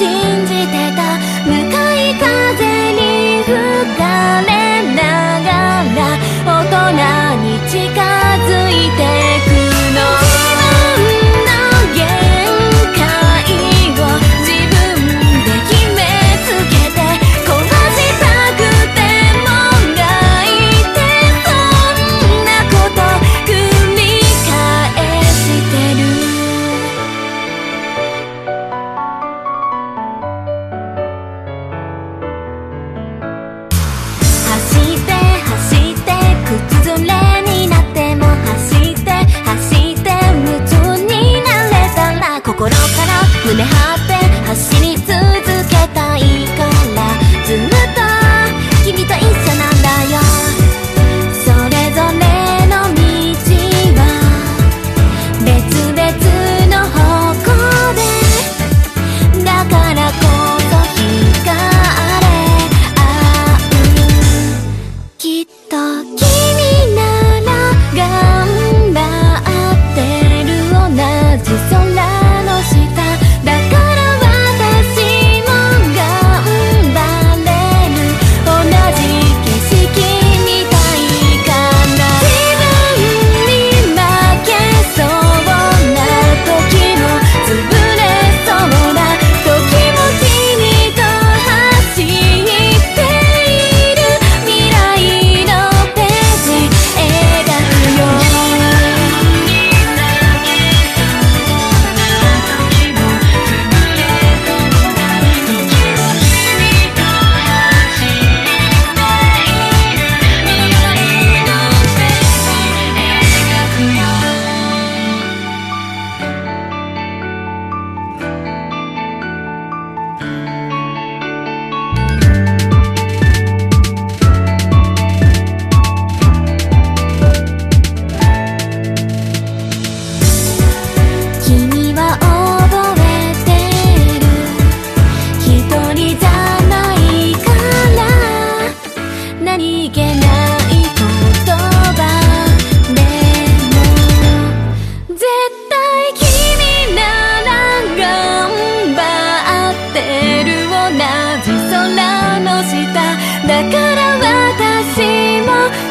信じて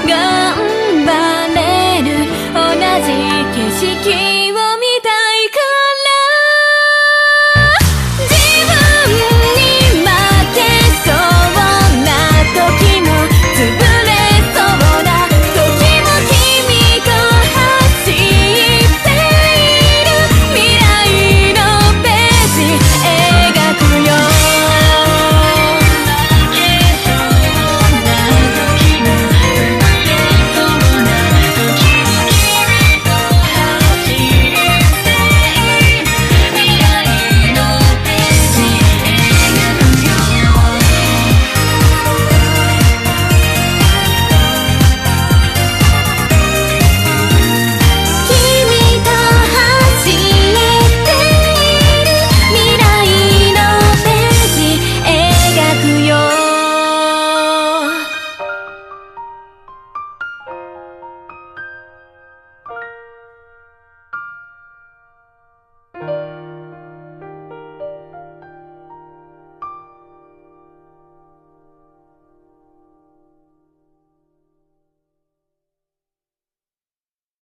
頑張れる。同じ景色。